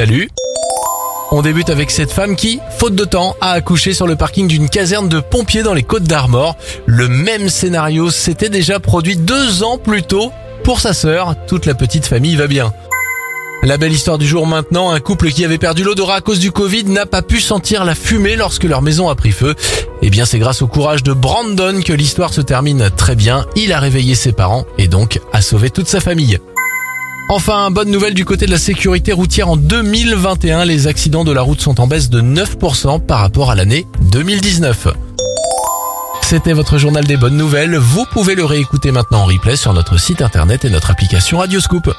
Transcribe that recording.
Salut on débute avec cette femme qui, faute de temps, a accouché sur le parking d'une caserne de pompiers dans les Côtes d'Armor. Le même scénario s'était déjà produit deux ans plus tôt. Pour sa sœur, toute la petite famille va bien. La belle histoire du jour maintenant, un couple qui avait perdu l'odorat à cause du Covid n'a pas pu sentir la fumée lorsque leur maison a pris feu. Eh bien c'est grâce au courage de Brandon que l'histoire se termine très bien. Il a réveillé ses parents et donc a sauvé toute sa famille. Enfin, bonne nouvelle du côté de la sécurité routière en 2021, les accidents de la route sont en baisse de 9% par rapport à l'année 2019. C'était votre journal des bonnes nouvelles, vous pouvez le réécouter maintenant en replay sur notre site internet et notre application Radioscoop.